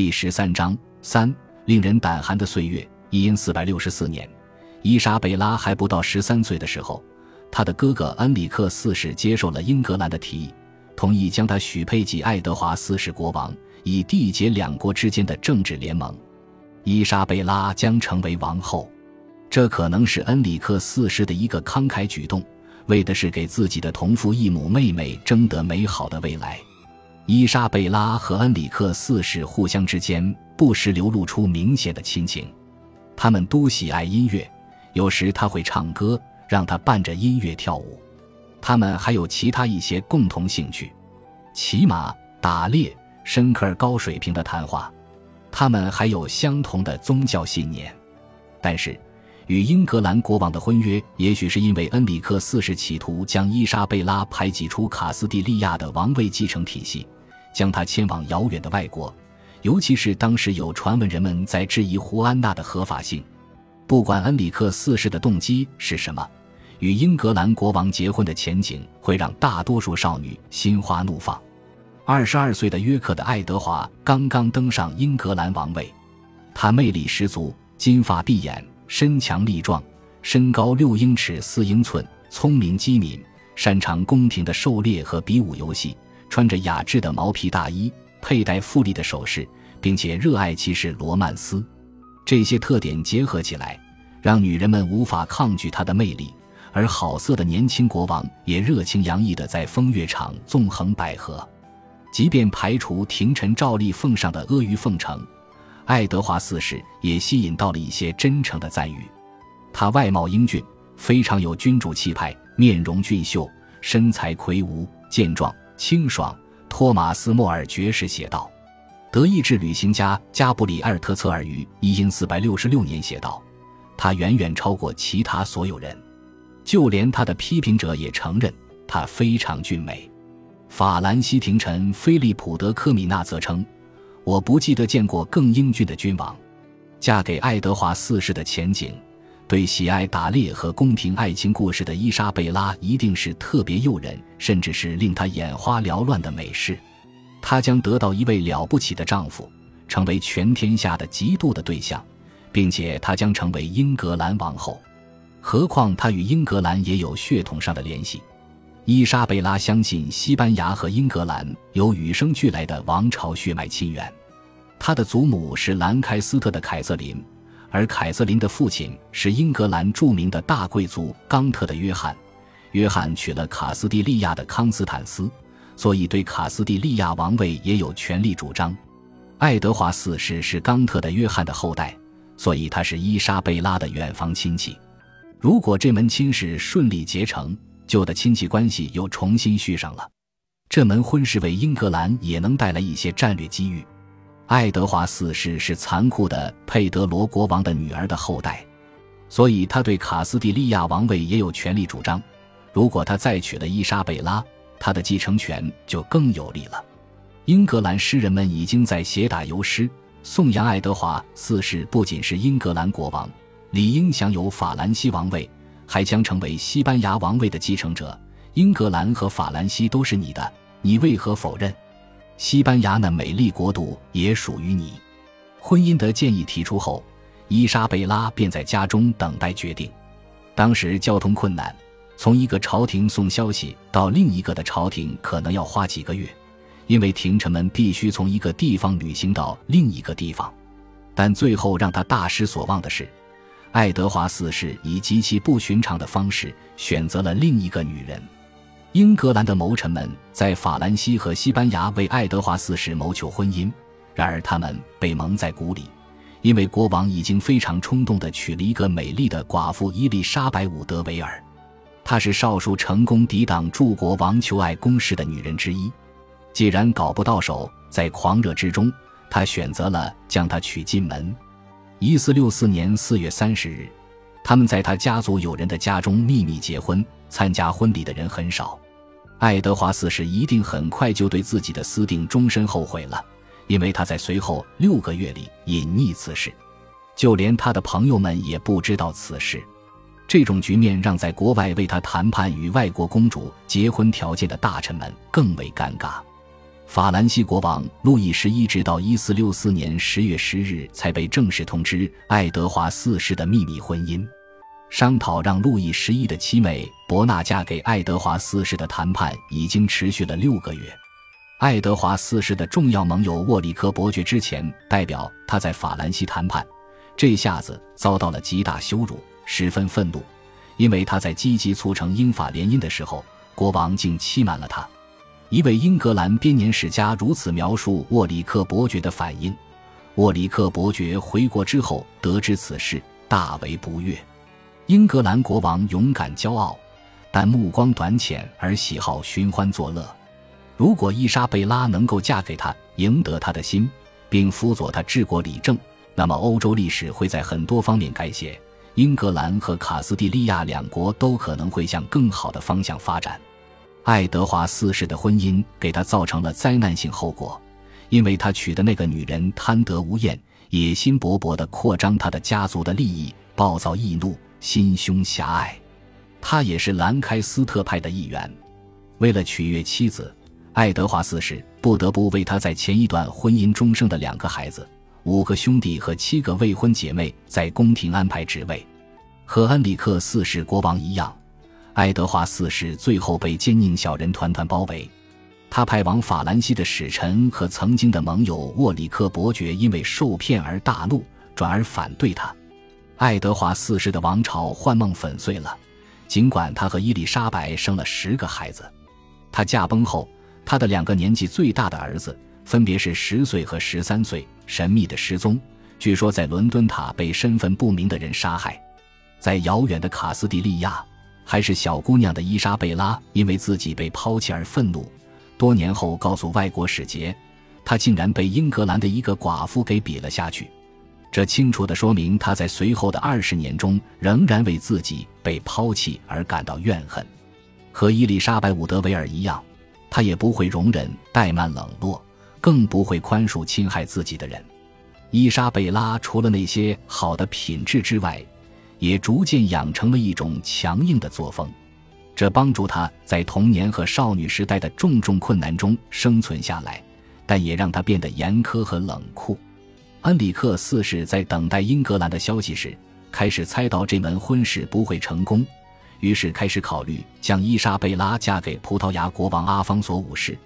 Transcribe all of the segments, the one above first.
第十三章三，令人胆寒的岁月。一因四百六十四年，伊莎贝拉还不到十三岁的时候，她的哥哥恩里克四世接受了英格兰的提议，同意将她许配给爱德华四世国王，以缔结两国之间的政治联盟。伊莎贝拉将成为王后，这可能是恩里克四世的一个慷慨举动，为的是给自己的同父异母妹妹争得美好的未来。伊莎贝拉和恩里克四世互相之间不时流露出明显的亲情，他们都喜爱音乐，有时他会唱歌，让他伴着音乐跳舞。他们还有其他一些共同兴趣，骑马、打猎、深刻高水平的谈话。他们还有相同的宗教信念，但是。与英格兰国王的婚约，也许是因为恩里克四世企图将伊莎贝拉排挤出卡斯蒂利亚的王位继承体系，将他迁往遥远的外国。尤其是当时有传闻，人们在质疑胡安娜的合法性。不管恩里克四世的动机是什么，与英格兰国王结婚的前景会让大多数少女心花怒放。二十二岁的约克的爱德华刚刚登上英格兰王位，他魅力十足，金发碧眼。身强力壮，身高六英尺四英寸，聪明机敏，擅长宫廷的狩猎和比武游戏，穿着雅致的毛皮大衣，佩戴富丽的首饰，并且热爱骑士罗曼斯。这些特点结合起来，让女人们无法抗拒他的魅力。而好色的年轻国王也热情洋溢地在风月场纵横捭阖。即便排除廷臣照例奉上的阿谀奉承。爱德华四世也吸引到了一些真诚的赞誉。他外貌英俊，非常有君主气派，面容俊秀，身材魁梧健壮清爽。托马斯·莫尔爵士写道：“德意志旅行家加布里埃尔·特策尔于一因四百六十六年写道，他远远超过其他所有人，就连他的批评者也承认他非常俊美。”法兰西廷臣菲利普·德科米纳则称。我不记得见过更英俊的君王。嫁给爱德华四世的前景，对喜爱打猎和宫廷爱情故事的伊莎贝拉一定是特别诱人，甚至是令她眼花缭乱的美事。她将得到一位了不起的丈夫，成为全天下的嫉妒的对象，并且她将成为英格兰王后。何况她与英格兰也有血统上的联系。伊莎贝拉相信西班牙和英格兰有与生俱来的王朝血脉亲缘，她的祖母是兰开斯特的凯瑟琳，而凯瑟琳的父亲是英格兰著名的大贵族冈特的约翰。约翰娶了卡斯蒂利亚的康斯坦斯，所以对卡斯蒂利亚王位也有权利主张。爱德华四世是冈特的约翰的后代，所以他是伊莎贝拉的远房亲戚。如果这门亲事顺利结成，旧的亲戚关系又重新续上了，这门婚事为英格兰也能带来一些战略机遇。爱德华四世是残酷的佩德罗国王的女儿的后代，所以他对卡斯蒂利亚王位也有权利主张。如果他再娶了伊莎贝拉，他的继承权就更有利了。英格兰诗人们已经在写打油诗，颂扬爱德华四世不仅是英格兰国王，理应享有法兰西王位。还将成为西班牙王位的继承者。英格兰和法兰西都是你的，你为何否认？西班牙那美丽国度也属于你。婚姻的建议提出后，伊莎贝拉便在家中等待决定。当时交通困难，从一个朝廷送消息到另一个的朝廷可能要花几个月，因为廷臣们必须从一个地方旅行到另一个地方。但最后让他大失所望的是。爱德华四世以极其不寻常的方式选择了另一个女人。英格兰的谋臣们在法兰西和西班牙为爱德华四世谋求婚姻，然而他们被蒙在鼓里，因为国王已经非常冲动地娶了一个美丽的寡妇伊丽莎白·伍德维尔，她是少数成功抵挡驻国王求爱攻势的女人之一。既然搞不到手，在狂热之中，他选择了将她娶进门。一四六四年四月三十日，他们在他家族友人的家中秘密结婚。参加婚礼的人很少。爱德华四世一定很快就对自己的私定终身后悔了，因为他在随后六个月里隐匿此事，就连他的朋友们也不知道此事。这种局面让在国外为他谈判与外国公主结婚条件的大臣们更为尴尬。法兰西国王路易十一直到一四六四年十月十日才被正式通知爱德华四世的秘密婚姻。商讨让路易十一的妻妹伯纳嫁给爱德华四世的谈判已经持续了六个月。爱德华四世的重要盟友沃里克伯爵之前代表他在法兰西谈判，这下子遭到了极大羞辱，十分愤怒，因为他在积极促成英法联姻的时候，国王竟欺瞒了他。一位英格兰编年史家如此描述沃里克伯爵的反应：沃里克伯爵回国之后得知此事，大为不悦。英格兰国王勇敢骄傲，但目光短浅而喜好寻欢作乐。如果伊莎贝拉能够嫁给他，赢得他的心，并辅佐他治国理政，那么欧洲历史会在很多方面改写，英格兰和卡斯蒂利亚两国都可能会向更好的方向发展。爱德华四世的婚姻给他造成了灾难性后果，因为他娶的那个女人贪得无厌，野心勃勃地扩张他的家族的利益，暴躁易怒，心胸狭隘。他也是兰开斯特派的一员。为了取悦妻子，爱德华四世不得不为他在前一段婚姻中生的两个孩子、五个兄弟和七个未婚姐妹在宫廷安排职位，和安里克四世国王一样。爱德华四世最后被奸佞小人团团包围，他派往法兰西的使臣和曾经的盟友沃里克伯爵因为受骗而大怒，转而反对他。爱德华四世的王朝幻梦粉碎了。尽管他和伊丽莎白生了十个孩子，他驾崩后，他的两个年纪最大的儿子，分别是十岁和十三岁，神秘的失踪，据说在伦敦塔被身份不明的人杀害，在遥远的卡斯蒂利亚。还是小姑娘的伊莎贝拉，因为自己被抛弃而愤怒。多年后，告诉外国使节，她竟然被英格兰的一个寡妇给比了下去。这清楚地说明，他在随后的二十年中仍然为自己被抛弃而感到怨恨。和伊丽莎白·伍德维尔一样，她也不会容忍怠慢冷落，更不会宽恕侵害自己的人。伊莎贝拉除了那些好的品质之外，也逐渐养成了一种强硬的作风，这帮助他在童年和少女时代的重重困难中生存下来，但也让他变得严苛和冷酷。恩里克四世在等待英格兰的消息时，开始猜到这门婚事不会成功，于是开始考虑将伊莎贝拉嫁给葡萄牙国王阿方索五世。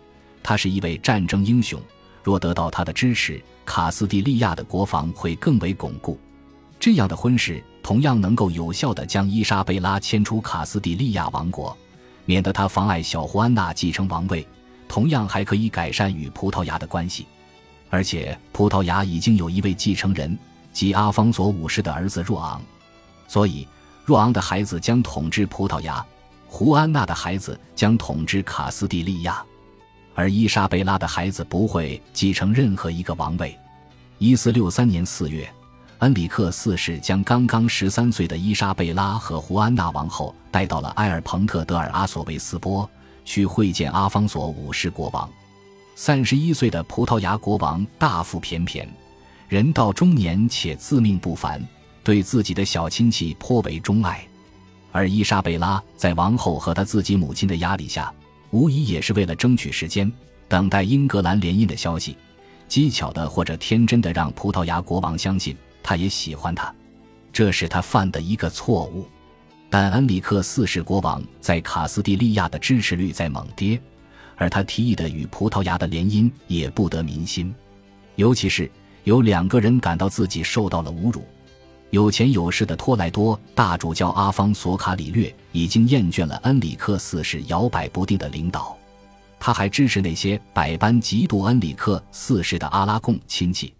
他是一位战争英雄，若得到他的支持，卡斯蒂利亚的国防会更为巩固。这样的婚事。同样能够有效地将伊莎贝拉迁出卡斯蒂利亚王国，免得她妨碍小胡安娜继承王位。同样还可以改善与葡萄牙的关系，而且葡萄牙已经有一位继承人，即阿方索五世的儿子若昂，所以若昂的孩子将统治葡萄牙，胡安娜的孩子将统治卡斯蒂利亚，而伊莎贝拉的孩子不会继承任何一个王位。一四六三年四月。恩里克四世将刚刚十三岁的伊莎贝拉和胡安娜王后带到了埃尔蓬特德尔阿索维斯波，去会见阿方索五世国王。三十一岁的葡萄牙国王大腹便便，人到中年且自命不凡，对自己的小亲戚颇为钟爱。而伊莎贝拉在王后和她自己母亲的压力下，无疑也是为了争取时间，等待英格兰联姻的消息，机巧的或者天真的让葡萄牙国王相信。他也喜欢他，这是他犯的一个错误。但恩里克四世国王在卡斯蒂利亚的支持率在猛跌，而他提议的与葡萄牙的联姻也不得民心。尤其是有两个人感到自己受到了侮辱：有钱有势的托莱多大主教阿方索卡里略已经厌倦了恩里克四世摇摆不定的领导，他还支持那些百般嫉妒恩里克四世的阿拉贡亲戚。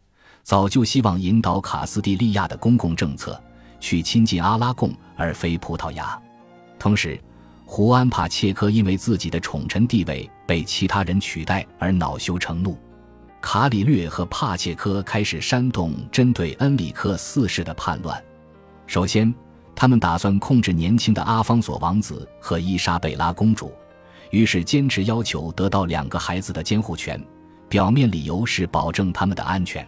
早就希望引导卡斯蒂利亚的公共政策去亲近阿拉贡而非葡萄牙。同时，胡安帕切科因为自己的宠臣地位被其他人取代而恼羞成怒。卡里略和帕切科开始煽动针对恩里克四世的叛乱。首先，他们打算控制年轻的阿方索王子和伊莎贝拉公主，于是坚持要求得到两个孩子的监护权，表面理由是保证他们的安全。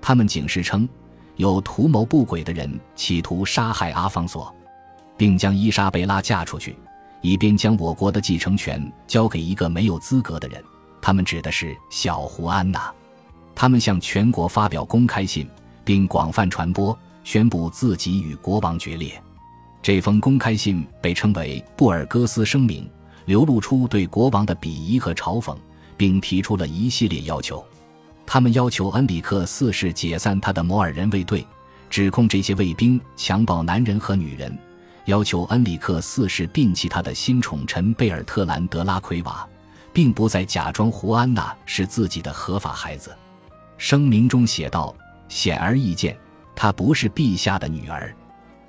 他们警示称，有图谋不轨的人企图杀害阿方索，并将伊莎贝拉嫁出去，以便将我国的继承权交给一个没有资格的人。他们指的是小胡安娜。他们向全国发表公开信，并广泛传播，宣布自己与国王决裂。这封公开信被称为《布尔戈斯声明》，流露出对国王的鄙夷和嘲讽，并提出了一系列要求。他们要求恩里克四世解散他的摩尔人卫队，指控这些卫兵强暴男人和女人，要求恩里克四世摒弃他的新宠臣贝尔特兰德拉奎瓦，并不再假装胡安娜是自己的合法孩子。声明中写道：“显而易见，她不是陛下的女儿。”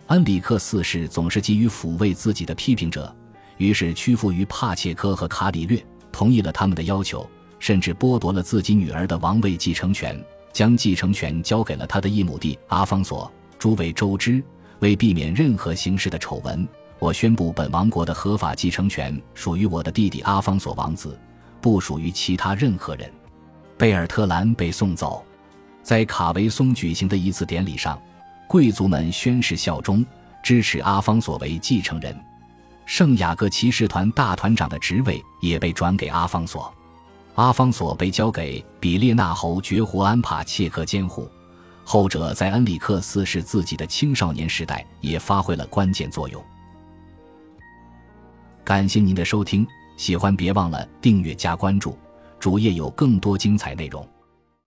恩里克四世总是急于抚慰自己的批评者，于是屈服于帕切科和卡里略，同意了他们的要求。甚至剥夺了自己女儿的王位继承权，将继承权交给了他的异母弟阿方索。诸位周知，为避免任何形式的丑闻，我宣布本王国的合法继承权属于我的弟弟阿方索王子，不属于其他任何人。贝尔特兰被送走，在卡维松举行的一次典礼上，贵族们宣誓效忠，支持阿方索为继承人。圣雅各骑士团大团长的职位也被转给阿方索。阿方索被交给比列纳侯爵胡安帕切克监护，后者在恩里克斯是自己的青少年时代也发挥了关键作用。感谢您的收听，喜欢别忘了订阅加关注，主页有更多精彩内容。